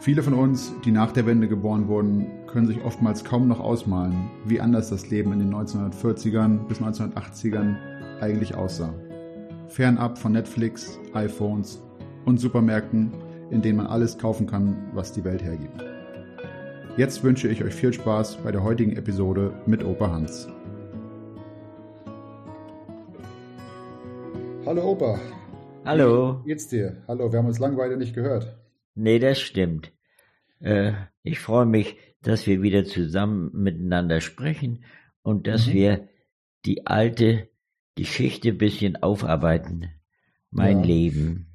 Viele von uns, die nach der Wende geboren wurden, können sich oftmals kaum noch ausmalen, wie anders das Leben in den 1940ern bis 1980ern eigentlich aussah. Fernab von Netflix, iPhones und Supermärkten, in denen man alles kaufen kann, was die Welt hergibt. Jetzt wünsche ich euch viel Spaß bei der heutigen Episode mit Opa Hans. Hallo Opa. Hallo. Wie geht's dir? Hallo, wir haben uns langweilig nicht gehört. Nee, das stimmt. Äh, ich freue mich, dass wir wieder zusammen miteinander sprechen und dass mhm. wir die alte Geschichte ein bisschen aufarbeiten. Mein ja. Leben.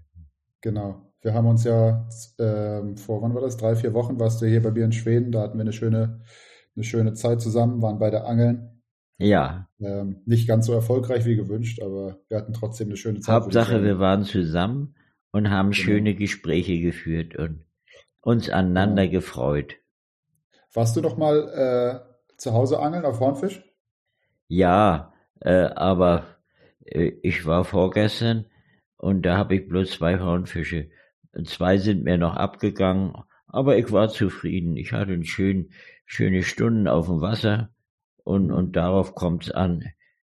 Genau. Wir haben uns ja äh, vor, wann war das? Drei, vier Wochen warst du hier bei mir in Schweden. Da hatten wir eine schöne, eine schöne Zeit zusammen, waren beide Angeln. Ja. Ähm, nicht ganz so erfolgreich wie gewünscht, aber wir hatten trotzdem eine schöne Zeit. Hauptsache, wir waren zusammen und haben genau. schöne Gespräche geführt und uns aneinander ja. gefreut. Warst du noch mal äh, zu Hause angeln auf Hornfisch? Ja, äh, aber äh, ich war vorgestern und da habe ich bloß zwei Hornfische. Zwei sind mir noch abgegangen, aber ich war zufrieden. Ich hatte schön, schöne Stunden auf dem Wasser und, und darauf kommt's an.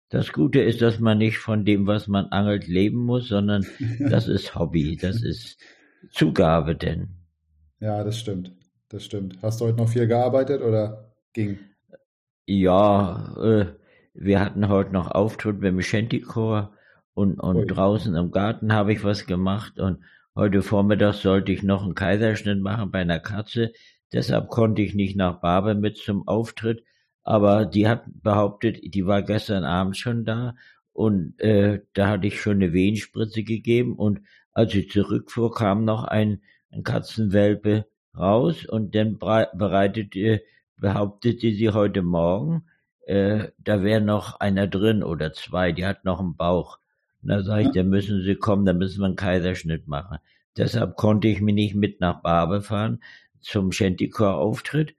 Das Gute ist, dass man nicht von dem, was man angelt, leben muss, sondern das ist Hobby, das ist Zugabe denn. Ja, das stimmt. Das stimmt. Hast du heute noch viel gearbeitet oder ging? Ja, äh, wir hatten heute noch Auftritt beim Shantychor und, und draußen im Garten habe ich was gemacht und heute Vormittag sollte ich noch einen Kaiserschnitt machen bei einer Katze. Deshalb konnte ich nicht nach Barbe mit zum Auftritt aber die hat behauptet, die war gestern Abend schon da und äh, da hatte ich schon eine Wehenspritze gegeben und als ich zurückfuhr, kam noch ein, ein Katzenwelpe raus und dann bereitete, behauptete sie heute Morgen, äh, da wäre noch einer drin oder zwei, die hat noch einen Bauch. Und da sage ich, da müssen sie kommen, da müssen wir einen Kaiserschnitt machen. Deshalb konnte ich mich nicht mit nach Barbe fahren zum Shantycore-Auftritt.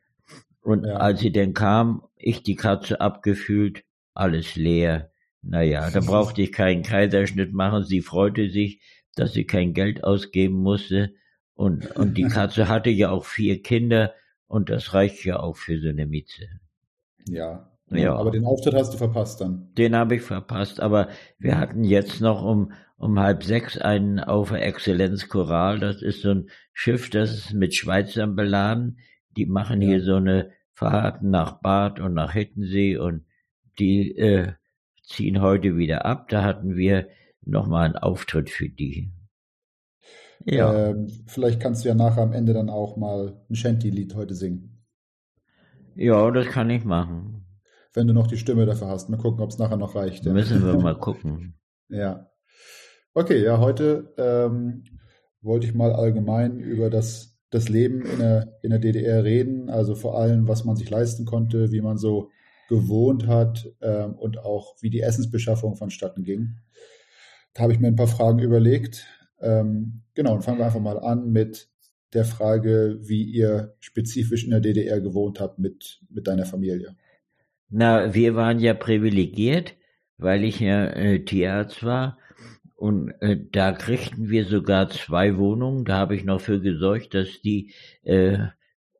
Und ja. als sie denn kam, ich die Katze abgefühlt, alles leer. Naja, da brauchte ich keinen Kaiserschnitt machen. Sie freute sich, dass sie kein Geld ausgeben musste. Und, und die Katze hatte ja auch vier Kinder und das reicht ja auch für so eine Mieze. Ja. Ja. Aber den Auftritt hast du verpasst dann. Den habe ich verpasst, aber wir hatten jetzt noch um, um halb sechs einen auf Exzellenz Choral. Das ist so ein Schiff, das ist mit Schweizern beladen. Die machen ja. hier so eine Fahrten nach Bad und nach Hittensee und die äh, ziehen heute wieder ab. Da hatten wir nochmal einen Auftritt für die. Ja. Ähm, vielleicht kannst du ja nachher am Ende dann auch mal ein Shanty-Lied heute singen. Ja, das kann ich machen. Wenn du noch die Stimme dafür hast. Mal gucken, ob es nachher noch reicht. Ja. Müssen wir mal gucken. ja. Okay, ja, heute ähm, wollte ich mal allgemein über das das Leben in der, in der DDR reden, also vor allem, was man sich leisten konnte, wie man so gewohnt hat ähm, und auch wie die Essensbeschaffung vonstatten ging. Da habe ich mir ein paar Fragen überlegt. Ähm, genau, und fangen wir einfach mal an mit der Frage, wie ihr spezifisch in der DDR gewohnt habt mit, mit deiner Familie. Na, wir waren ja privilegiert, weil ich ja äh, Tierarzt war und äh, da kriegten wir sogar zwei Wohnungen. Da habe ich noch für gesorgt, dass die äh,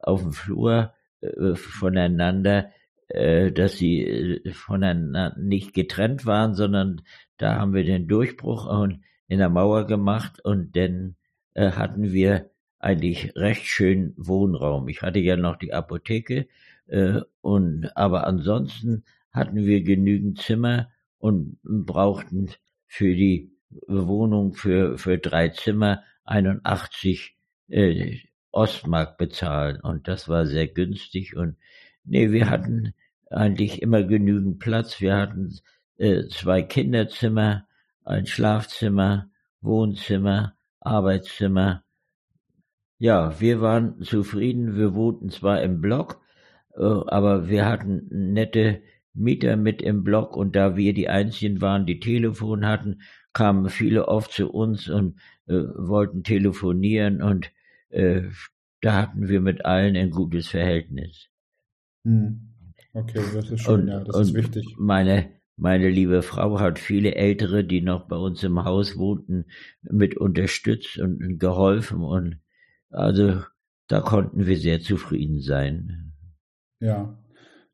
auf dem Flur äh, voneinander, äh, dass sie äh, voneinander nicht getrennt waren, sondern da haben wir den Durchbruch und in der Mauer gemacht und dann äh, hatten wir eigentlich recht schön Wohnraum. Ich hatte ja noch die Apotheke äh, und aber ansonsten hatten wir genügend Zimmer und brauchten für die Wohnung für, für drei Zimmer 81 äh, Ostmark bezahlen und das war sehr günstig und nee, wir hatten eigentlich immer genügend Platz. Wir hatten äh, zwei Kinderzimmer, ein Schlafzimmer, Wohnzimmer, Arbeitszimmer. Ja, wir waren zufrieden. Wir wohnten zwar im Block, äh, aber wir hatten nette Mieter mit im Block und da wir die einzigen waren, die Telefon hatten, kamen viele oft zu uns und äh, wollten telefonieren und äh, da hatten wir mit allen ein gutes Verhältnis. Hm. Okay, das ist schön, und, ja, das ist wichtig. Meine, meine liebe Frau hat viele Ältere, die noch bei uns im Haus wohnten, mit unterstützt und, und geholfen und also da konnten wir sehr zufrieden sein. Ja.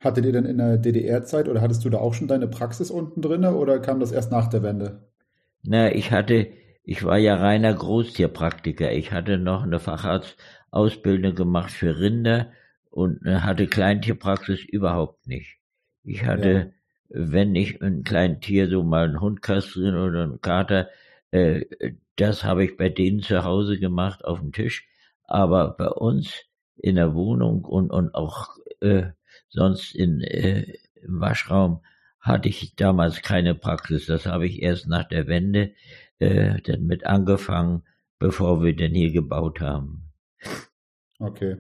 Hattet ihr denn in der DDR-Zeit oder hattest du da auch schon deine Praxis unten drin oder kam das erst nach der Wende? Na, ich hatte, ich war ja reiner Großtierpraktiker. Ich hatte noch eine Facharztausbildung gemacht für Rinder und äh, hatte Kleintierpraxis überhaupt nicht. Ich hatte, ja. wenn ich ein kleines Tier, so mal einen Hund kastrieren oder einen Kater, äh, das habe ich bei denen zu Hause gemacht auf dem Tisch. Aber bei uns in der Wohnung und, und auch äh, sonst in, äh, im Waschraum hatte ich damals keine Praxis. Das habe ich erst nach der Wende äh, dann mit angefangen, bevor wir denn hier gebaut haben. Okay.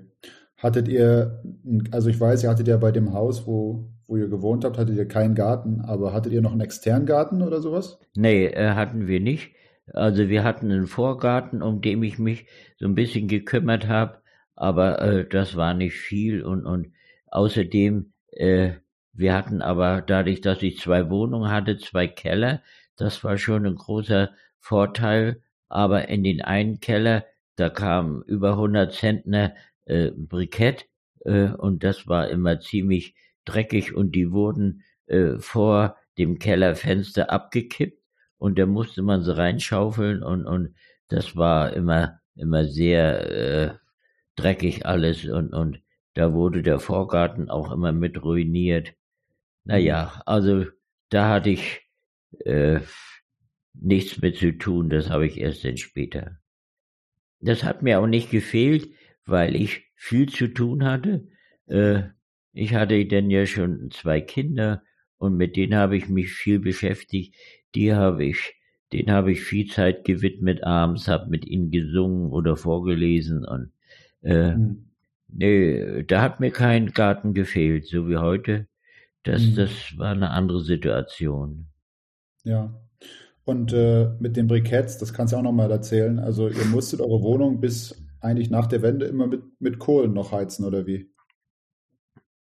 Hattet ihr, also ich weiß, ihr hattet ja bei dem Haus, wo, wo ihr gewohnt habt, hattet ihr keinen Garten, aber hattet ihr noch einen externen Garten oder sowas? Nee, äh, hatten wir nicht. Also wir hatten einen Vorgarten, um den ich mich so ein bisschen gekümmert habe, aber äh, das war nicht viel und, und außerdem äh, wir hatten aber dadurch, dass ich zwei Wohnungen hatte, zwei Keller, das war schon ein großer Vorteil. Aber in den einen Keller, da kam über 100 Zentner äh, Brikett äh, und das war immer ziemlich dreckig und die wurden äh, vor dem Kellerfenster abgekippt und da musste man sie reinschaufeln und, und das war immer, immer sehr äh, dreckig alles und, und da wurde der Vorgarten auch immer mit ruiniert. Naja, mhm. also da hatte ich äh, nichts mit zu tun, das habe ich erst dann später. Das hat mir auch nicht gefehlt, weil ich viel zu tun hatte. Äh, ich hatte dann ja schon zwei Kinder und mit denen habe ich mich viel beschäftigt. Die habe ich, denen habe ich viel Zeit gewidmet abends, habe mit ihnen gesungen oder vorgelesen und äh, hm. nee, da hat mir kein Garten gefehlt, so wie heute. Das, mhm. das war eine andere Situation. Ja. Und äh, mit den Briketts, das kannst du auch nochmal erzählen. Also ihr musstet eure Wohnung bis eigentlich nach der Wende immer mit, mit Kohlen noch heizen, oder wie?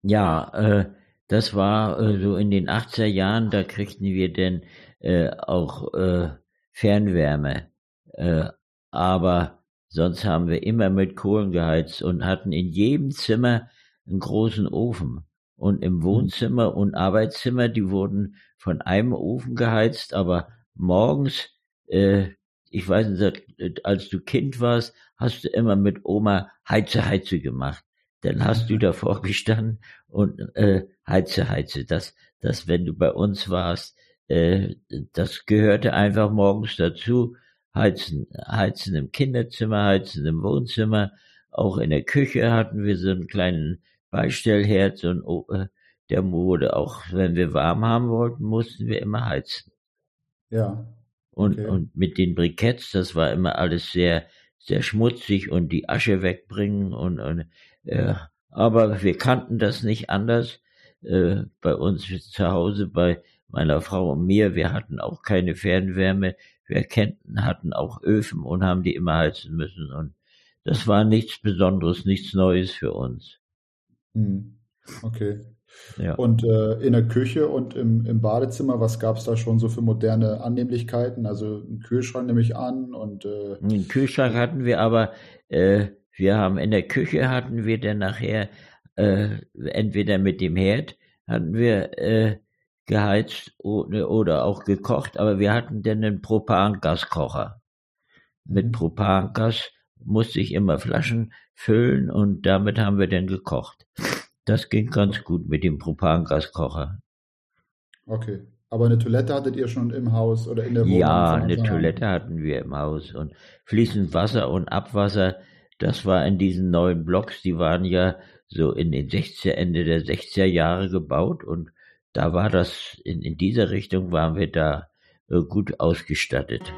Ja, äh, das war äh, so in den 80er Jahren, da kriegten wir denn äh, auch äh, Fernwärme. Äh, aber sonst haben wir immer mit Kohlen geheizt und hatten in jedem Zimmer einen großen Ofen. Und im mhm. Wohnzimmer und Arbeitszimmer, die wurden von einem Ofen geheizt, aber morgens, äh, ich weiß nicht, als du Kind warst, hast du immer mit Oma Heize, Heize gemacht. Dann hast du mhm. davor gestanden und äh, Heize, Heize. Das, das, wenn du bei uns warst, äh, das gehörte einfach morgens dazu. Heizen, heizen im Kinderzimmer, heizen im Wohnzimmer. Auch in der Küche hatten wir so einen kleinen Beistellherd und äh, der wurde auch, wenn wir warm haben wollten, mussten wir immer heizen. Ja. Und, okay. und mit den Briketts, das war immer alles sehr, sehr schmutzig und die Asche wegbringen und, und äh, aber wir kannten das nicht anders. Äh, bei uns zu Hause, bei meiner Frau und mir, wir hatten auch keine Fernwärme. Wir kennten, hatten auch Öfen und haben die immer heizen müssen. Und das war nichts Besonderes, nichts Neues für uns. Hm. Okay. Ja. Und äh, in der Küche und im, im Badezimmer, was gab es da schon so für moderne Annehmlichkeiten? Also einen Kühlschrank nehme ich an und äh, einen Kühlschrank hatten wir, aber äh, wir haben in der Küche hatten wir dann nachher äh, entweder mit dem Herd hatten wir äh, geheizt oder, oder auch gekocht, aber wir hatten dann einen Propangaskocher. Mit mhm. Propangas musste ich immer Flaschen füllen und damit haben wir dann gekocht. Das ging ganz gut mit dem Propangaskocher. Okay. Aber eine Toilette hattet ihr schon im Haus oder in der Wohnung? Ja, eine Toilette hatten wir im Haus und fließend Wasser und Abwasser, das war in diesen neuen Blocks, die waren ja so in den 60er, Ende der 60er Jahre gebaut und da war das, in, in dieser Richtung waren wir da äh, gut ausgestattet.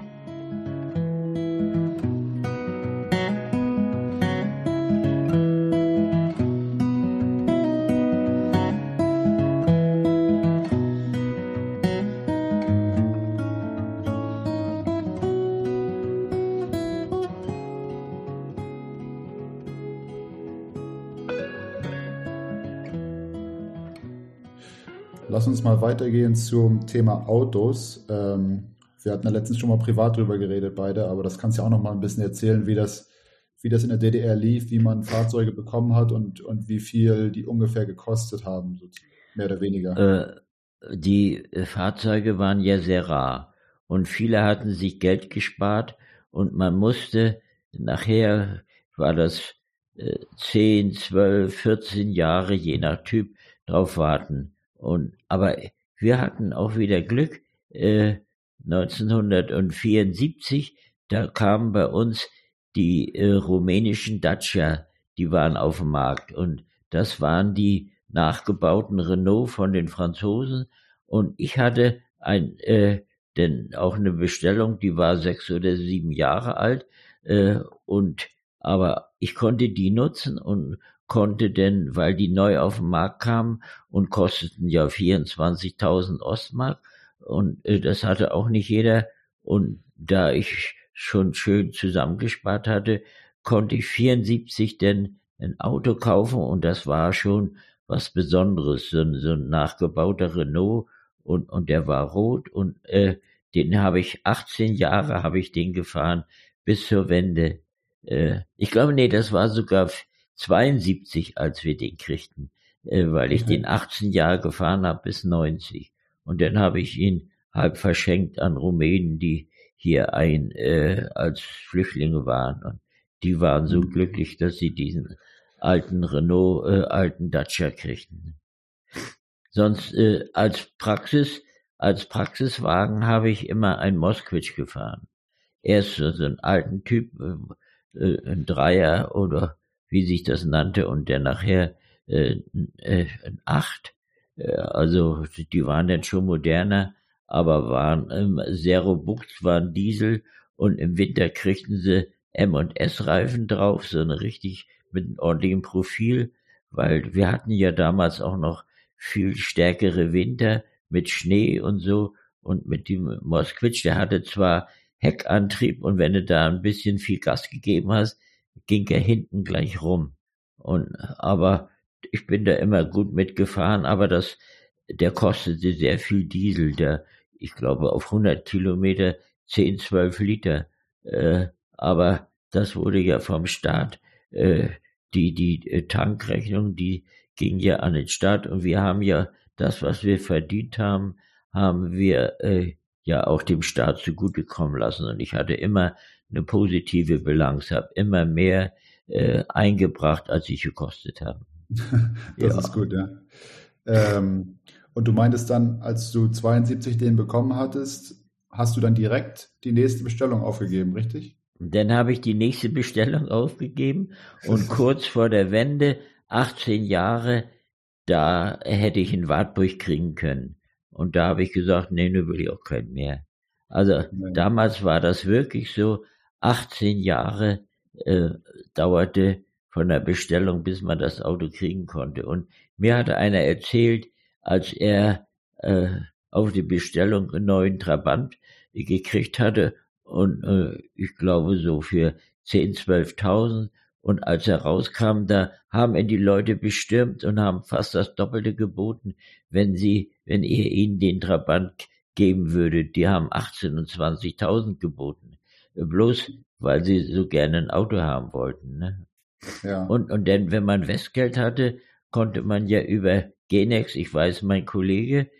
Mal weitergehen zum Thema Autos. Ähm, wir hatten ja letztens schon mal privat drüber geredet, beide, aber das kannst du ja auch noch mal ein bisschen erzählen, wie das, wie das in der DDR lief, wie man Fahrzeuge bekommen hat und, und wie viel die ungefähr gekostet haben, mehr oder weniger. Äh, die äh, Fahrzeuge waren ja sehr rar und viele hatten sich Geld gespart und man musste nachher war das äh, 10, 12, 14 Jahre je nach Typ drauf warten. Und aber wir hatten auch wieder Glück. Äh, 1974, da kamen bei uns die äh, rumänischen Dacia, die waren auf dem Markt und das waren die nachgebauten Renault von den Franzosen und ich hatte ein äh, denn auch eine Bestellung, die war sechs oder sieben Jahre alt äh, und aber ich konnte die nutzen und konnte denn, weil die neu auf den Markt kamen und kosteten ja 24.000 Ostmark und äh, das hatte auch nicht jeder und da ich schon schön zusammengespart hatte, konnte ich 74 denn ein Auto kaufen und das war schon was Besonderes, so, so ein nachgebauter Renault und, und der war rot und äh, den habe ich 18 Jahre habe ich den gefahren bis zur Wende. Äh, ich glaube, nee, das war sogar 72, als wir den kriegten, äh, weil ich mhm. den 18 Jahre gefahren habe bis 90. Und dann habe ich ihn halb verschenkt an Rumänen, die hier ein äh, als Flüchtlinge waren. Und die waren so mhm. glücklich, dass sie diesen alten Renault, äh, alten Dacia kriegten. Sonst äh, als Praxis, als Praxiswagen habe ich immer ein Moskwitsch gefahren. Erst so einen alten Typ, äh, äh, ein Dreier oder wie sich das nannte, und der nachher äh, äh, Acht. Äh, also die waren dann schon moderner, aber waren ähm, sehr robust, waren Diesel und im Winter kriegten sie M und S Reifen drauf, so eine richtig mit einem ordentlichen Profil, weil wir hatten ja damals auch noch viel stärkere Winter mit Schnee und so und mit dem Mosquitsch, der hatte zwar Heckantrieb und wenn du da ein bisschen viel Gas gegeben hast, ging er hinten gleich rum. Und, aber ich bin da immer gut mitgefahren, aber das, der kostete sehr viel Diesel, der, ich glaube, auf 100 Kilometer 10, 12 Liter. Äh, aber das wurde ja vom Staat, äh, die, die äh, Tankrechnung, die ging ja an den Staat und wir haben ja das, was wir verdient haben, haben wir äh, ja auch dem Staat zugutekommen lassen. Und ich hatte immer eine positive Bilanz, habe immer mehr äh, eingebracht, als ich gekostet habe. das ja. ist gut, ja. Ähm, und du meintest dann, als du 72 den bekommen hattest, hast du dann direkt die nächste Bestellung aufgegeben, richtig? Dann habe ich die nächste Bestellung aufgegeben und kurz vor der Wende, 18 Jahre, da hätte ich einen Wartburg kriegen können. Und da habe ich gesagt, nee, nur will ich auch keinen mehr. Also nee. damals war das wirklich so, 18 Jahre äh, dauerte von der Bestellung, bis man das Auto kriegen konnte. Und mir hatte einer erzählt, als er äh, auf die Bestellung einen neuen Trabant gekriegt hatte und äh, ich glaube so für 10, 12.000 und als er rauskam, da haben ihn die Leute bestürmt und haben fast das Doppelte geboten, wenn sie, wenn ihr ihnen den Trabant geben würdet. Die haben 18 und 20.000 geboten bloß weil sie so gerne ein Auto haben wollten. Ne? Ja. Und, und dann, wenn man Westgeld hatte, konnte man ja über Genex, ich weiß, mein Kollege,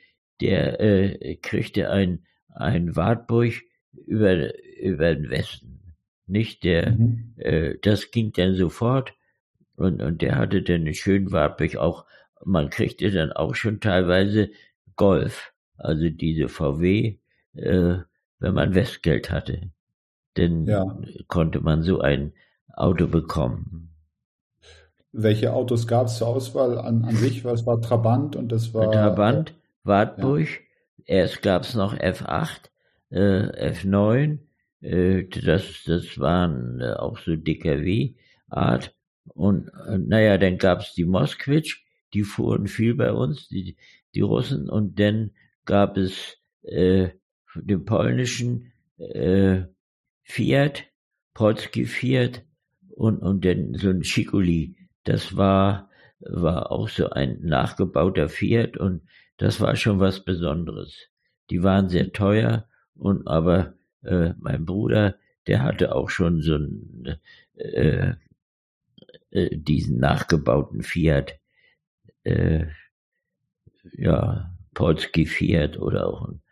der äh, kriegte ein, ein Wartburg über, über den Westen. Nicht der, mhm. äh, das ging dann sofort und, und der hatte dann einen schönen Wartburg auch, man kriegte dann auch schon teilweise Golf, also diese VW, äh, wenn man Westgeld hatte denn ja. konnte man so ein Auto bekommen. Welche Autos gab es zur Auswahl an, an sich? Was war Trabant und das war. Trabant, Wartburg, ja. erst gab es noch F8, äh, F9, äh, das, das waren äh, auch so DKW-Art. Und äh, naja, dann gab es die Moskwitsch, die fuhren viel bei uns, die, die Russen, und dann gab es äh, den polnischen äh, Fiat, Polski Fiat und, und dann so ein Schikuli. Das war, war auch so ein nachgebauter Fiat und das war schon was Besonderes. Die waren sehr teuer und aber äh, mein Bruder, der hatte auch schon so einen äh, äh, diesen nachgebauten Fiat, äh, ja, Polski Fiat oder auch einen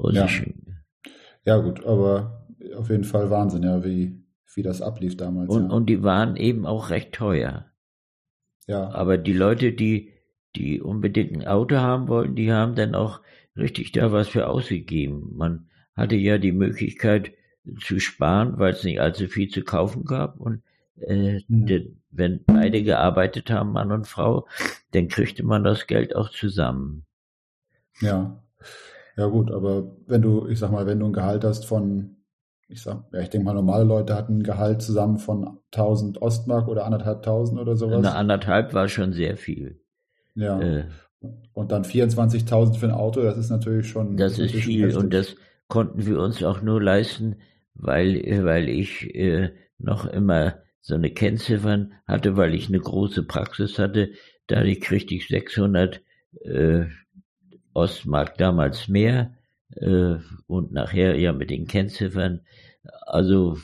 russischen. Ja. ja gut, aber auf jeden Fall Wahnsinn, ja, wie, wie das ablief damals. Und, ja. und die waren eben auch recht teuer. Ja. Aber die Leute, die, die unbedingt ein Auto haben wollten, die haben dann auch richtig da was für ausgegeben. Man hatte ja die Möglichkeit zu sparen, weil es nicht allzu viel zu kaufen gab. Und äh, mhm. de, wenn beide gearbeitet haben, Mann und Frau, dann kriegte man das Geld auch zusammen. Ja. Ja gut, aber wenn du, ich sag mal, wenn du ein Gehalt hast von, ich sag, ja, ich denke mal, normale Leute hatten ein Gehalt zusammen von 1000 Ostmark oder anderthalbtausend oder sowas. Eine anderthalb war schon sehr viel. Ja. Äh, und dann 24.000 für ein Auto, das ist natürlich schon. Das ist viel und das konnten wir uns auch nur leisten, weil, weil ich äh, noch immer so eine Kennziffern hatte, weil ich eine große Praxis hatte. Dadurch kriegte ich 600 äh, Ostmark damals mehr äh, und nachher ja mit den Kennziffern. Also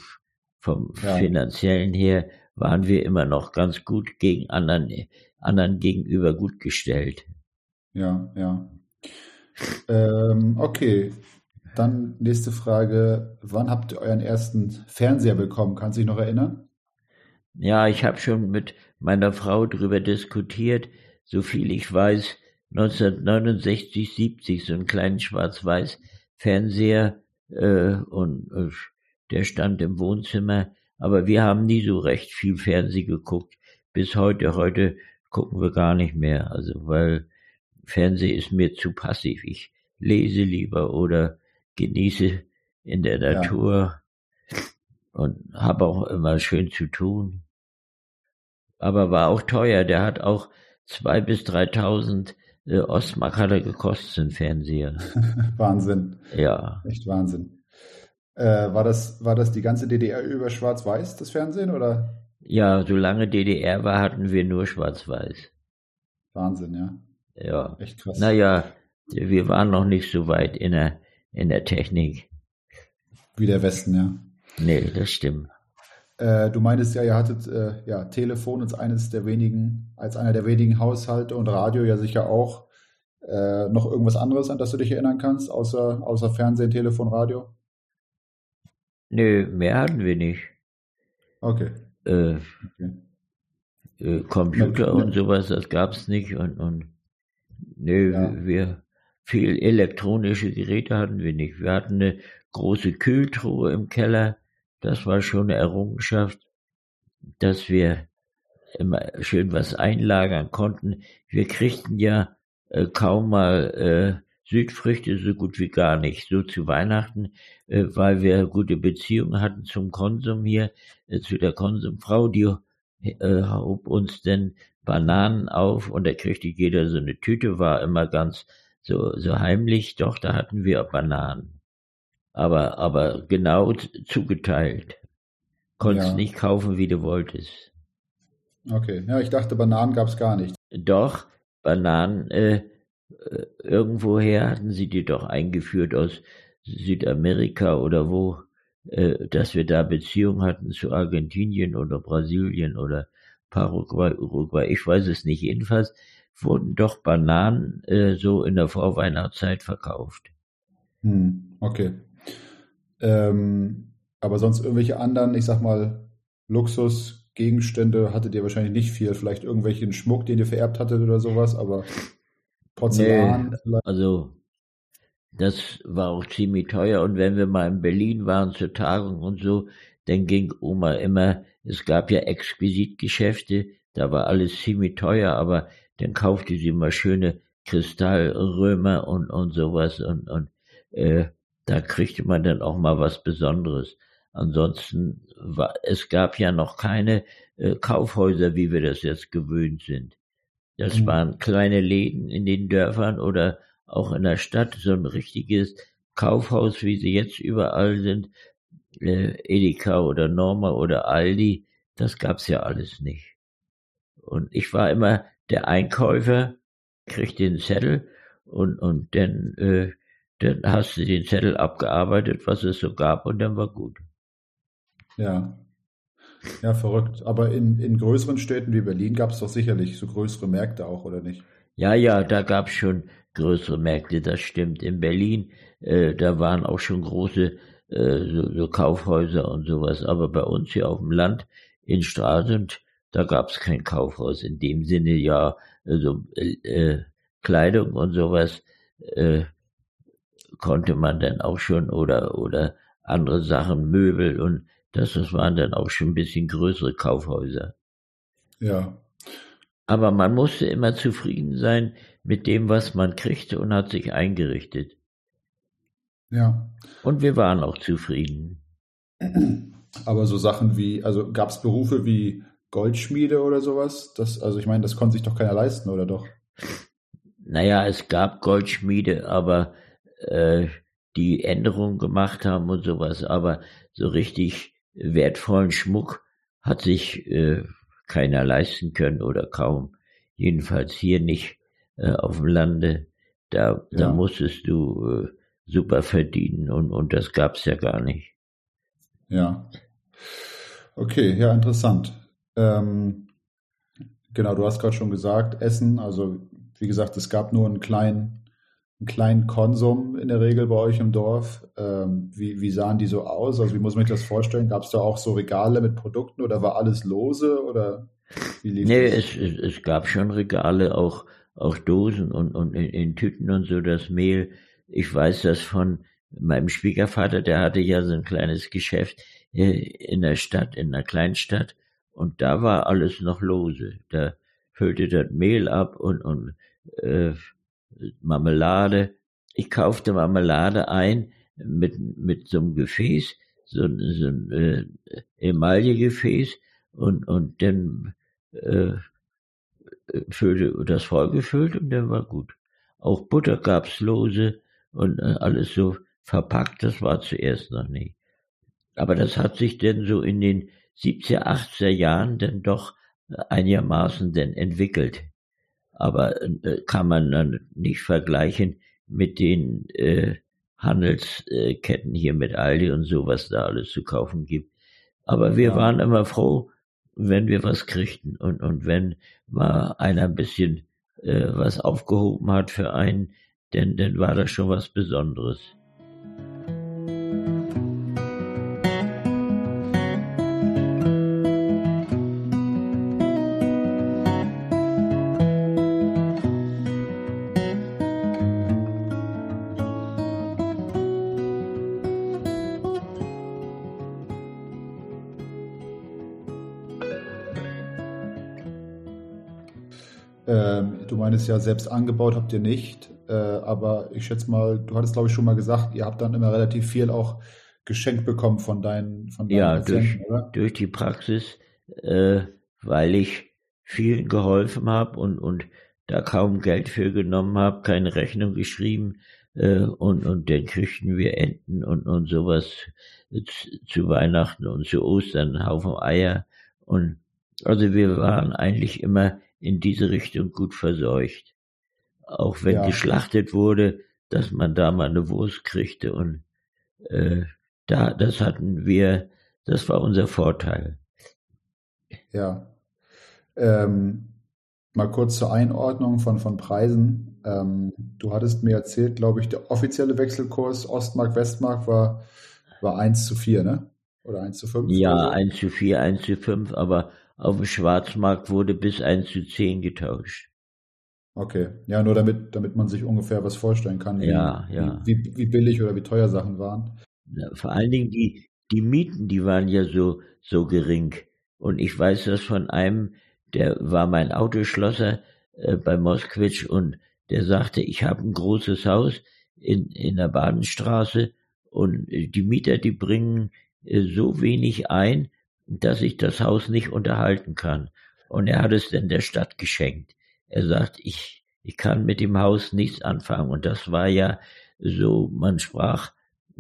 vom ja. finanziellen her waren wir immer noch ganz gut gegen anderen, anderen gegenüber gut gestellt. Ja, ja. Ähm, okay, dann nächste Frage. Wann habt ihr euren ersten Fernseher bekommen? Kannst du dich noch erinnern? Ja, ich habe schon mit meiner Frau darüber diskutiert. So viel ich weiß, 1969, 70, so einen kleinen Schwarz-Weiß-Fernseher äh, und äh, der stand im Wohnzimmer. Aber wir haben nie so recht viel Fernsehen geguckt. Bis heute. Heute gucken wir gar nicht mehr. Also, weil Fernsehen ist mir zu passiv. Ich lese lieber oder genieße in der Natur ja. und habe auch immer schön zu tun. Aber war auch teuer. Der hat auch zwei bis dreitausend Ostmark hat er gekostet, ein Fernseher. Wahnsinn. Ja. Echt Wahnsinn. Äh, war, das, war das die ganze DDR über Schwarz-Weiß, das Fernsehen, oder? Ja, solange DDR war, hatten wir nur Schwarz-Weiß. Wahnsinn, ja. Ja. Echt krass. Naja, wir waren noch nicht so weit in der, in der Technik. Wie der Westen, ja. Nee, das stimmt. Äh, du meintest ja, ihr hattet äh, ja Telefon als eines der wenigen, als einer der wenigen Haushalte und Radio ja sicher auch. Äh, noch irgendwas anderes, an das du dich erinnern kannst, außer, außer Fernsehen, Telefon, Radio? Nö, mehr hatten wir nicht. Okay. Äh, okay. Äh, Computer und sowas, das gab's nicht und, und nö, ja. wir viel elektronische Geräte hatten wir nicht. Wir hatten eine große Kühltruhe im Keller das war schon eine Errungenschaft, dass wir immer schön was einlagern konnten. Wir kriegten ja äh, kaum mal äh, Südfrüchte, so gut wie gar nicht, so zu Weihnachten, äh, weil wir gute Beziehungen hatten zum Konsum hier, äh, zu der Konsumfrau, die äh, hob uns denn Bananen auf und da kriegte jeder so eine Tüte, war immer ganz so, so heimlich, doch da hatten wir Bananen aber, aber genau zugeteilt. Konntest ja. nicht kaufen, wie du wolltest. Okay, ja, ich dachte, Bananen gab es gar nicht. Doch, Bananen, äh, äh, irgendwoher hatten sie die doch eingeführt aus Südamerika oder wo, äh, dass wir da Beziehungen hatten zu Argentinien oder Brasilien oder Paraguay, Uruguay, ich weiß es nicht. Jedenfalls wurden doch Bananen äh, so in der Vorweihnachtszeit verkauft. Hm, okay. Ähm, aber sonst irgendwelche anderen, ich sag mal, Luxusgegenstände hattet ihr wahrscheinlich nicht viel. Vielleicht irgendwelchen Schmuck, den ihr vererbt hattet oder sowas, aber Porzellan. Nee, also, das war auch ziemlich teuer. Und wenn wir mal in Berlin waren zur Tagung und so, dann ging Oma immer, es gab ja Exquisitgeschäfte, da war alles ziemlich teuer, aber dann kaufte sie immer schöne Kristallrömer und, und sowas und, und äh, da kriegte man dann auch mal was Besonderes. Ansonsten war, es gab ja noch keine äh, Kaufhäuser, wie wir das jetzt gewöhnt sind. Das mhm. waren kleine Läden in den Dörfern oder auch in der Stadt, so ein richtiges Kaufhaus, wie sie jetzt überall sind, äh, Edeka oder Norma oder Aldi, das gab's ja alles nicht. Und ich war immer der Einkäufer, kriegte den Zettel und, und dann, äh, dann hast du den Zettel abgearbeitet, was es so gab und dann war gut. Ja. Ja, verrückt. Aber in, in größeren Städten wie Berlin gab es doch sicherlich so größere Märkte auch, oder nicht? Ja, ja, da gab es schon größere Märkte, das stimmt. In Berlin, äh, da waren auch schon große äh, so, so Kaufhäuser und sowas. Aber bei uns hier auf dem Land in Stralsund, da gab es kein Kaufhaus in dem Sinne, ja, also äh, Kleidung und sowas äh, konnte man dann auch schon oder oder andere Sachen, Möbel und das, das waren dann auch schon ein bisschen größere Kaufhäuser. Ja. Aber man musste immer zufrieden sein mit dem, was man kriegte und hat sich eingerichtet. Ja. Und wir waren auch zufrieden. Aber so Sachen wie, also gab es Berufe wie Goldschmiede oder sowas? Das, also ich meine, das konnte sich doch keiner leisten, oder doch? Naja, es gab Goldschmiede, aber äh, die Änderungen gemacht haben und sowas, aber so richtig wertvollen Schmuck hat sich äh, keiner leisten können oder kaum. Jedenfalls hier nicht äh, auf dem Lande. Da, ja. da musstest du äh, super verdienen und, und das gab's ja gar nicht. Ja. Okay, ja, interessant. Ähm, genau, du hast gerade schon gesagt, Essen, also wie gesagt, es gab nur einen kleinen, einen kleinen Konsum in der Regel bei euch im Dorf. Ähm, wie, wie sahen die so aus? Also wie muss man sich das vorstellen? Gab es da auch so Regale mit Produkten oder war alles lose oder wie lief nee, das? Es, es, es gab schon Regale, auch, auch Dosen und, und in, in Tüten und so das Mehl. Ich weiß das von meinem Schwiegervater, der hatte ja so ein kleines Geschäft äh, in der Stadt, in einer Kleinstadt und da war alles noch lose. Da füllte das Mehl ab und, und äh, Marmelade. Ich kaufte Marmelade ein mit, mit so einem Gefäß, so, so ein äh, Emaillegefäß und, und dann äh, füllte das vollgefüllt und dann war gut. Auch Butter gab's lose und äh, alles so verpackt, das war zuerst noch nicht. Aber das hat sich denn so in den 70er, 80er Jahren dann doch einigermaßen denn entwickelt aber äh, kann man dann nicht vergleichen mit den äh, Handelsketten hier mit Aldi und so, was da alles zu kaufen gibt. Aber wir ja. waren immer froh, wenn wir was kriegten und, und wenn mal einer ein bisschen äh, was aufgehoben hat für einen, denn dann war das schon was Besonderes. Meinst ja, selbst angebaut habt ihr nicht. Äh, aber ich schätze mal, du hattest glaube ich schon mal gesagt, ihr habt dann immer relativ viel auch geschenkt bekommen von deinen, von deinen ja, Patienten, durch, oder? durch die Praxis, äh, weil ich vielen geholfen habe und, und da kaum Geld für genommen habe, keine Rechnung geschrieben äh, und, und dann kriegten wir Enten und, und sowas zu, zu Weihnachten und zu Ostern, einen Haufen Eier und also wir waren eigentlich immer in diese Richtung gut verseucht. Auch wenn ja. geschlachtet wurde, dass man da mal eine Wurst kriegte und äh, da, das hatten wir, das war unser Vorteil. Ja. Ähm, mal kurz zur Einordnung von, von Preisen. Ähm, du hattest mir erzählt, glaube ich, der offizielle Wechselkurs Ostmark-Westmark war, war 1 zu 4, ne? Oder 1 zu 5? Ja, so? 1 zu 4, 1 zu 5, aber auf dem Schwarzmarkt wurde bis 1 zu 10 getauscht. Okay, ja, nur damit, damit man sich ungefähr was vorstellen kann, wie, ja, ja. wie, wie billig oder wie teuer Sachen waren. Ja, vor allen Dingen die, die Mieten, die waren ja so, so gering. Und ich weiß das von einem, der war mein Autoschlosser äh, bei Moskwitsch und der sagte, ich habe ein großes Haus in, in der Badenstraße und die Mieter, die bringen äh, so wenig ein, dass ich das Haus nicht unterhalten kann. Und er hat es denn der Stadt geschenkt. Er sagt, ich, ich kann mit dem Haus nichts anfangen. Und das war ja so, man sprach,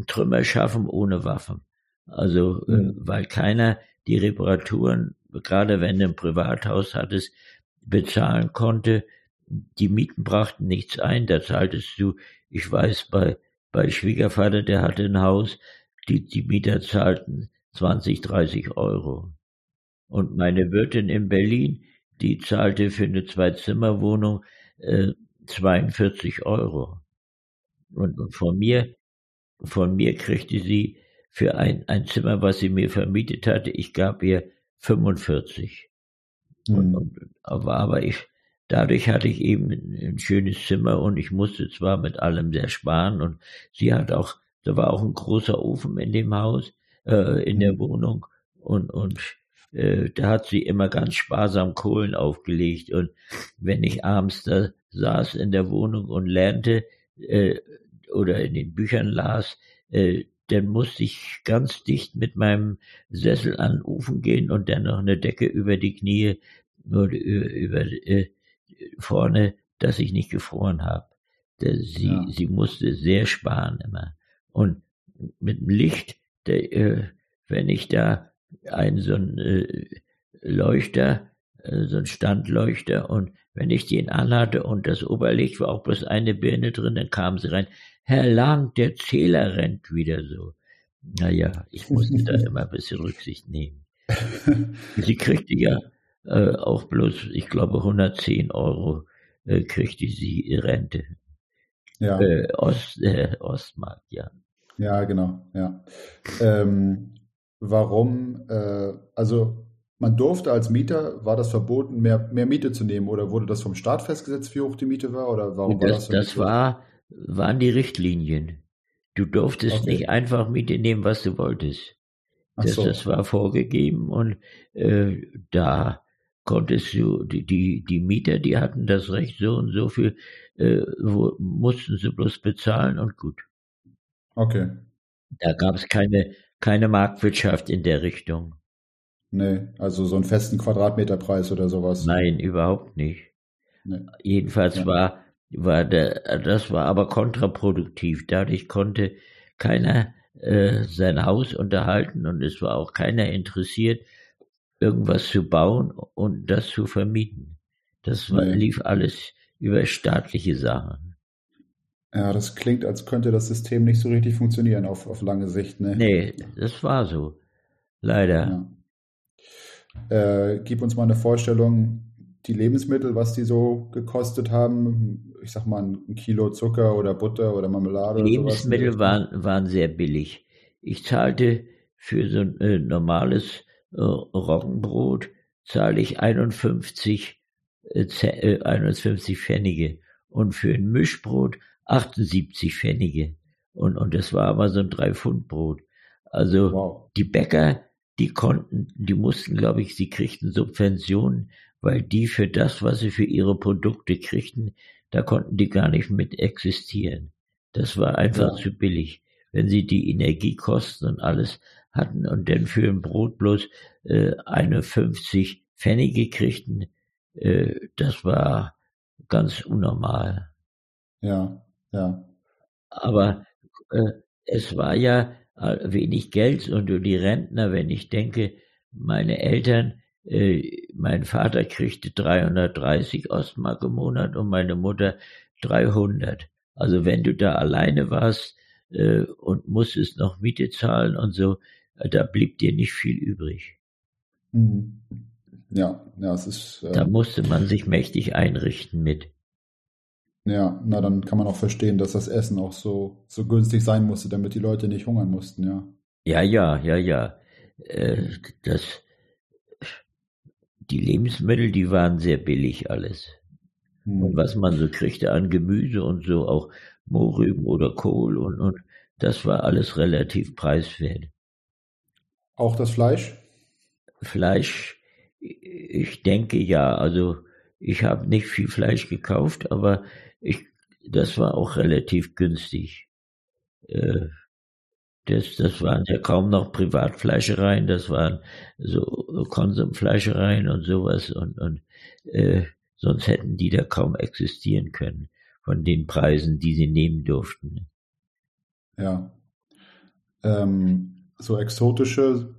Trümmer schaffen ohne Waffen. Also, mhm. weil keiner die Reparaturen, gerade wenn du ein Privathaus hattest, bezahlen konnte, die Mieten brachten nichts ein, da zahltest du, ich weiß, bei, bei Schwiegervater, der hatte ein Haus, die, die Mieter zahlten 20, 30 Euro. Und meine Wirtin in Berlin, die zahlte für eine Zwei-Zimmer-Wohnung äh, 42 Euro. Und, und von mir, von mir kriegte sie für ein, ein Zimmer, was sie mir vermietet hatte, ich gab ihr 45. Mhm. Und, und, aber, aber ich, dadurch hatte ich eben ein, ein schönes Zimmer und ich musste zwar mit allem sehr sparen und sie hat auch, da war auch ein großer Ofen in dem Haus, äh, in der. Wohnung und, und äh, da hat sie immer ganz sparsam Kohlen aufgelegt und wenn ich abends da saß in der Wohnung und lernte äh, oder in den Büchern las, äh, dann musste ich ganz dicht mit meinem Sessel an den Ofen gehen und dann noch eine Decke über die Knie, nur über, über äh, vorne, dass ich nicht gefroren habe. Sie, ja. sie musste sehr sparen immer. Und mit dem Licht, der, äh, wenn ich da einen so einen äh, Leuchter, äh, so einen Standleuchter und wenn ich den anhatte und das Oberlicht war auch bloß eine Birne drin, dann kamen sie rein. Herr Lang, der Zähler rennt wieder so. Naja, ich musste da immer ein bisschen Rücksicht nehmen. sie kriegte ja äh, auch bloß, ich glaube, 110 Euro äh, kriegte sie Rente. Ja. Äh, Ost, äh, Ostmark, ja. Ja, genau, ja. Ähm, warum, äh, also man durfte als Mieter, war das verboten, mehr, mehr Miete zu nehmen oder wurde das vom Staat festgesetzt, wie hoch die Miete war oder warum das, war das? Das war, waren die Richtlinien. Du durftest okay. nicht einfach Miete nehmen, was du wolltest. Das, so. das war vorgegeben und äh, da konntest du, die, die, die Mieter, die hatten das Recht, so und so viel, äh, wo, mussten sie bloß bezahlen und gut. Okay. Da gab es keine, keine Marktwirtschaft in der Richtung. Nee, also so einen festen Quadratmeterpreis oder sowas. Nein, überhaupt nicht. Nee. Jedenfalls ja. war, war der, das war aber kontraproduktiv. Dadurch konnte keiner äh, sein Haus unterhalten und es war auch keiner interessiert, irgendwas zu bauen und das zu vermieten. Das war, nee. lief alles über staatliche Sachen. Ja, das klingt, als könnte das System nicht so richtig funktionieren auf, auf lange Sicht. Ne? Nee, das war so. Leider. Ja. Äh, gib uns mal eine Vorstellung, die Lebensmittel, was die so gekostet haben. Ich sag mal ein Kilo Zucker oder Butter oder Marmelade. Lebensmittel oder waren, waren sehr billig. Ich zahlte für so ein äh, normales äh, Roggenbrot, zahle ich 51, äh, 51 äh, Pfennige. Und für ein Mischbrot 78 Pfennige. Und, und das war aber so ein Drei-Pfund-Brot. Also wow. die Bäcker, die konnten, die mussten, glaube ich, sie kriegten Subventionen, weil die für das, was sie für ihre Produkte kriegten, da konnten die gar nicht mit existieren. Das war einfach ja. zu billig. Wenn sie die Energiekosten und alles hatten und dann für ein Brot bloß äh, 51 Pfennige kriegten, äh, das war ganz unnormal. Ja. Ja. Aber äh, es war ja äh, wenig Geld und die Rentner, wenn ich denke, meine Eltern, äh, mein Vater kriegte 330 Ostmark im Monat und meine Mutter 300. Also wenn du da alleine warst äh, und musstest noch Miete zahlen und so, äh, da blieb dir nicht viel übrig. Mhm. Ja, ja, es ist. Äh, da musste man sich mächtig einrichten mit. Ja, na dann kann man auch verstehen, dass das Essen auch so, so günstig sein musste, damit die Leute nicht hungern mussten, ja. Ja, ja, ja, ja. Äh, das, die Lebensmittel, die waren sehr billig alles. Hm. Und was man so kriegte an Gemüse und so, auch Mohrrüben oder Kohl und, und das war alles relativ preiswert. Auch das Fleisch? Fleisch, ich denke ja, also ich habe nicht viel Fleisch gekauft, aber ich, das war auch relativ günstig. Äh, das, das waren ja kaum noch Privatfleischereien, das waren so Konsumfleischereien und sowas und, und äh, sonst hätten die da kaum existieren können von den Preisen, die sie nehmen durften. Ja. Ähm, so exotische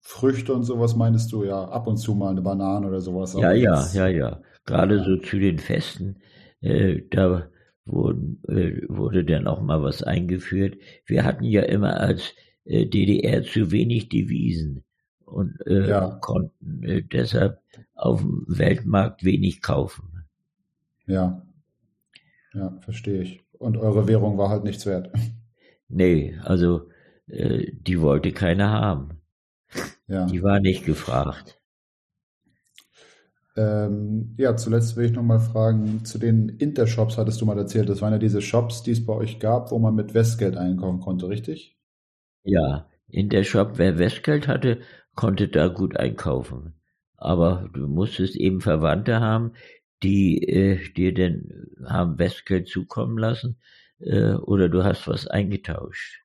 Früchte und sowas meinst du ja ab und zu mal eine Banane oder sowas. Ja, ja, ja, ja. gerade so zu den Festen, äh, da wurden, äh, wurde dann auch mal was eingeführt. Wir hatten ja immer als äh, DDR zu wenig Devisen und äh, ja. konnten äh, deshalb auf dem Weltmarkt wenig kaufen. Ja, ja, verstehe ich. Und eure Währung war halt nichts wert. Nee, also äh, die wollte keiner haben. Ja. Die war nicht gefragt. Ähm, ja, zuletzt will ich noch mal fragen, zu den Intershops hattest du mal erzählt, das waren ja diese Shops, die es bei euch gab, wo man mit Westgeld einkaufen konnte, richtig? Ja, Intershop, wer Westgeld hatte, konnte da gut einkaufen. Aber du musstest eben Verwandte haben, die äh, dir denn haben Westgeld zukommen lassen äh, oder du hast was eingetauscht.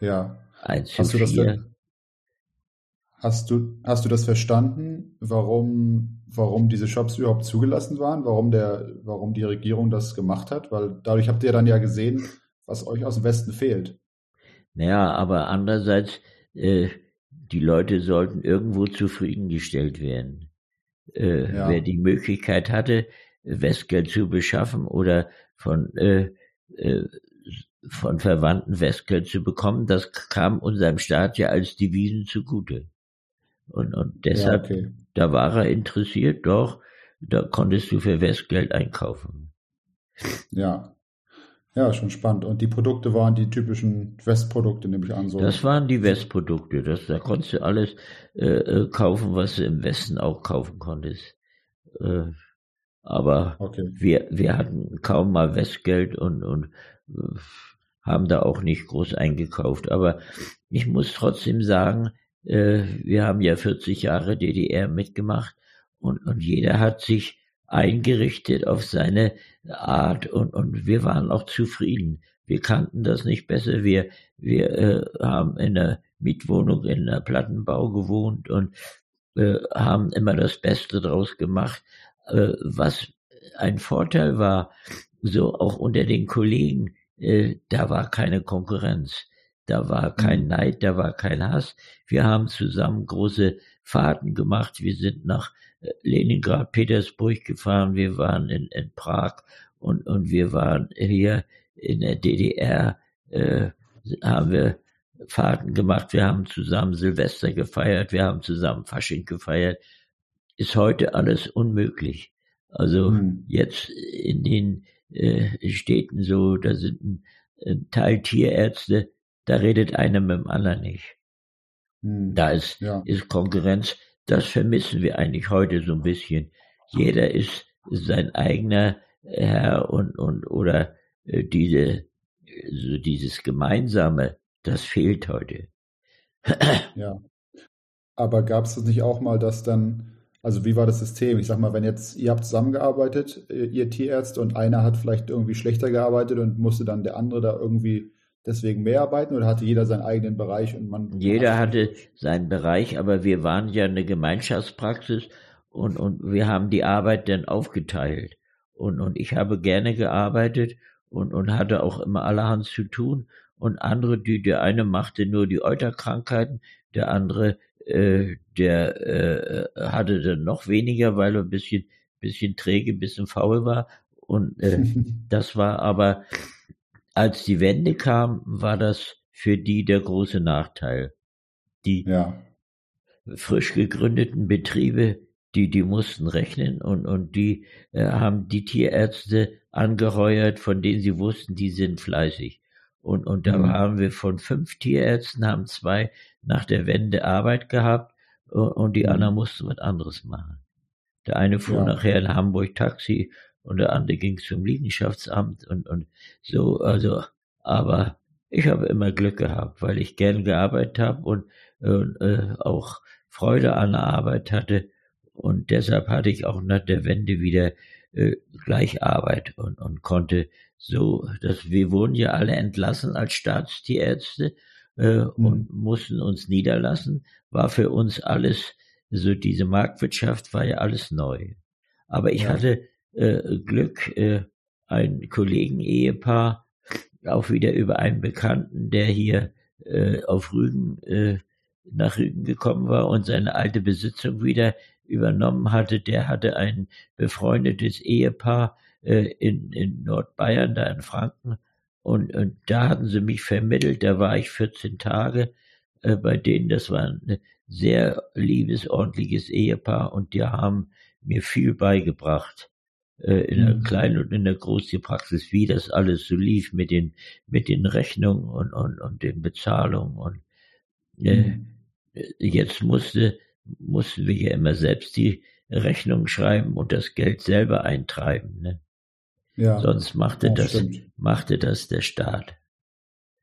Ja. Eins hast du das denn, hast du hast du das verstanden, warum warum diese Shops überhaupt zugelassen waren, warum der warum die Regierung das gemacht hat, weil dadurch habt ihr dann ja gesehen, was euch aus dem Westen fehlt. Naja, aber andererseits äh, die Leute sollten irgendwo zufriedengestellt werden. Äh, ja. Wer die Möglichkeit hatte, Westgeld zu beschaffen oder von, äh, äh, von Verwandten Westgeld zu bekommen, das kam unserem Staat ja als Devisen zugute. Und, und deshalb, ja, okay. da war er interessiert, doch, da konntest du für Westgeld einkaufen. Ja, ja, schon spannend. Und die Produkte waren die typischen Westprodukte, nehme ich an. So. Das waren die Westprodukte. Das, da konntest du alles äh, äh, kaufen, was du im Westen auch kaufen konntest. Äh, aber okay. wir, wir hatten kaum mal Westgeld und, und äh, haben da auch nicht groß eingekauft. Aber ich muss trotzdem sagen, äh, wir haben ja 40 Jahre DDR mitgemacht und, und jeder hat sich eingerichtet auf seine Art und, und wir waren auch zufrieden. Wir kannten das nicht besser. Wir, wir äh, haben in der Mietwohnung in der Plattenbau gewohnt und äh, haben immer das Beste draus gemacht. Äh, was ein Vorteil war, so auch unter den Kollegen, äh, da war keine Konkurrenz. Da war kein mhm. Neid, da war kein Hass. Wir haben zusammen große Fahrten gemacht. Wir sind nach äh, Leningrad, Petersburg gefahren. Wir waren in, in Prag und, und wir waren hier in der DDR, äh, haben wir Fahrten gemacht. Wir haben zusammen Silvester gefeiert. Wir haben zusammen Fasching gefeiert. Ist heute alles unmöglich. Also mhm. jetzt in den äh, Städten so, da sind ein, ein Teil Tierärzte, da redet einer mit dem anderen nicht. Hm. Da ist, ja. ist Konkurrenz. Das vermissen wir eigentlich heute so ein bisschen. Jeder ist sein eigener Herr und, und oder äh, diese, so dieses Gemeinsame, das fehlt heute. ja. Aber gab es das nicht auch mal, dass dann, also wie war das System? Ich sag mal, wenn jetzt, ihr habt zusammengearbeitet, äh, ihr Tierärzte, und einer hat vielleicht irgendwie schlechter gearbeitet und musste dann der andere da irgendwie deswegen mehr arbeiten oder hatte jeder seinen eigenen Bereich und man? Jeder hatte seinen Bereich, aber wir waren ja eine Gemeinschaftspraxis und, und wir haben die Arbeit dann aufgeteilt. Und, und ich habe gerne gearbeitet und, und hatte auch immer allerhand zu tun. Und andere, die, der eine machte nur die Euterkrankheiten, der andere, äh, der äh, hatte dann noch weniger, weil er ein bisschen, bisschen träge, ein bisschen faul war. Und äh, das war aber als die Wende kam, war das für die der große Nachteil. Die ja. frisch gegründeten Betriebe, die, die mussten rechnen und, und die äh, haben die Tierärzte angeheuert, von denen sie wussten, die sind fleißig. Und, und da mhm. haben wir von fünf Tierärzten, haben zwei nach der Wende Arbeit gehabt und, und die mhm. anderen mussten was anderes machen. Der eine fuhr ja. nachher in Hamburg Taxi und der andere ging zum Liegenschaftsamt und, und so, also, aber ich habe immer Glück gehabt, weil ich gern gearbeitet habe und äh, auch Freude an der Arbeit hatte und deshalb hatte ich auch nach der Wende wieder äh, gleich Arbeit und, und konnte so, dass wir wurden ja alle entlassen als Staatstierärzte äh, mhm. und mussten uns niederlassen, war für uns alles, so diese Marktwirtschaft war ja alles neu. Aber ich ja. hatte äh, Glück, äh, ein Kollegen-Ehepaar, auch wieder über einen Bekannten, der hier äh, auf Rügen, äh, nach Rügen gekommen war und seine alte Besitzung wieder übernommen hatte, der hatte ein befreundetes Ehepaar äh, in, in Nordbayern, da in Franken. Und, und da hatten sie mich vermittelt, da war ich 14 Tage äh, bei denen. Das war ein sehr liebes, ordentliches Ehepaar und die haben mir viel beigebracht in der mhm. kleinen und in der großen Praxis, wie das alles so lief mit den mit den Rechnungen und und, und den Bezahlungen und äh, mhm. jetzt musste mussten wir ja immer selbst die Rechnung schreiben und das Geld selber eintreiben. Ne? Ja, Sonst machte das, das machte das der Staat.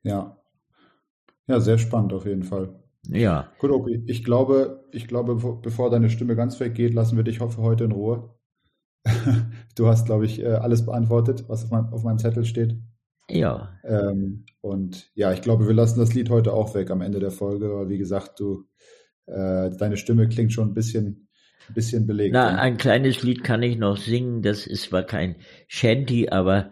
Ja. Ja, sehr spannend auf jeden Fall. Ja. Gut, okay. Ich glaube, ich glaube, bevor deine Stimme ganz weggeht, lassen wir dich hoffe heute in Ruhe. Du hast, glaube ich, äh, alles beantwortet, was auf meinem, auf meinem Zettel steht. Ja. Ähm, und ja, ich glaube, wir lassen das Lied heute auch weg am Ende der Folge, weil wie gesagt, du äh, deine Stimme klingt schon ein bisschen, ein bisschen belegt. Na, ja. ein kleines Lied kann ich noch singen. Das ist zwar kein Shanty, aber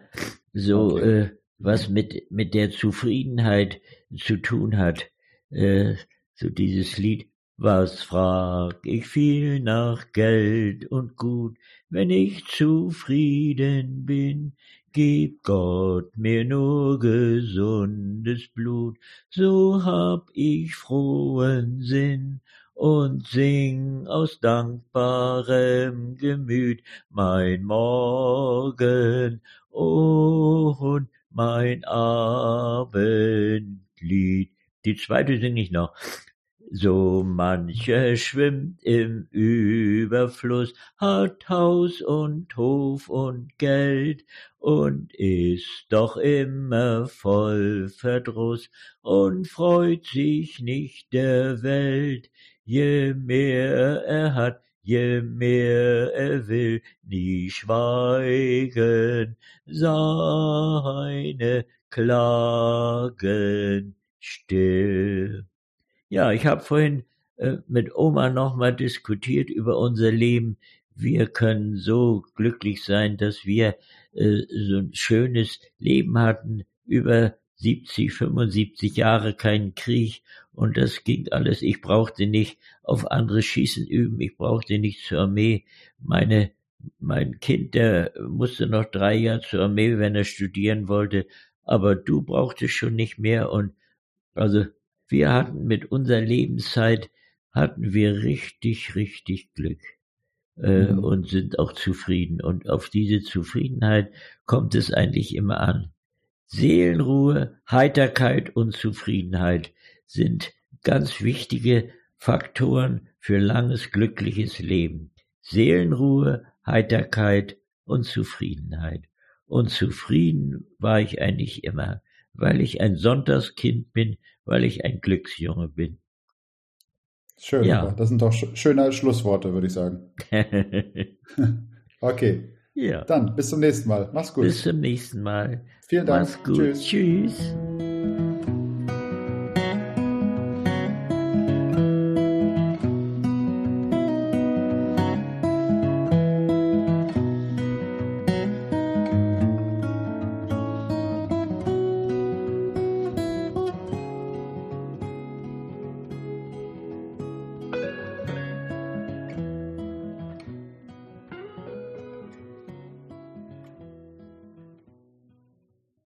so okay. äh, was mit mit der Zufriedenheit zu tun hat. Äh, so dieses Lied. Was frag ich viel nach Geld und Gut, wenn ich zufrieden bin, Gib Gott mir nur gesundes Blut, so hab ich frohen Sinn und sing aus dankbarem Gemüt mein Morgen und mein Abendlied. Die zweite sing ich noch. So mancher schwimmt im Überfluss, hat Haus und Hof und Geld und ist doch immer voll Verdruss und freut sich nicht der Welt. Je mehr er hat, je mehr er will, nie schweigen seine Klagen still. Ja, ich habe vorhin äh, mit Oma nochmal diskutiert über unser Leben. Wir können so glücklich sein, dass wir äh, so ein schönes Leben hatten, über 70, 75 Jahre keinen Krieg und das ging alles. Ich brauchte nicht auf andere Schießen üben, ich brauchte nicht zur Armee. Meine, mein Kind, der musste noch drei Jahre zur Armee, wenn er studieren wollte, aber du brauchtest schon nicht mehr und also wir hatten mit unserer Lebenszeit hatten wir richtig, richtig Glück äh, mhm. und sind auch zufrieden. Und auf diese Zufriedenheit kommt es eigentlich immer an. Seelenruhe, Heiterkeit und Zufriedenheit sind ganz wichtige Faktoren für langes, glückliches Leben. Seelenruhe, Heiterkeit und Zufriedenheit. Und zufrieden war ich eigentlich immer, weil ich ein Sonntagskind bin, weil ich ein Glücksjunge bin. Schön, ja. das sind doch schöne Schlussworte, würde ich sagen. okay. Ja. Dann bis zum nächsten Mal. Mach's gut. Bis zum nächsten Mal. Vielen Dank. Mach's gut. Tschüss. Tschüss.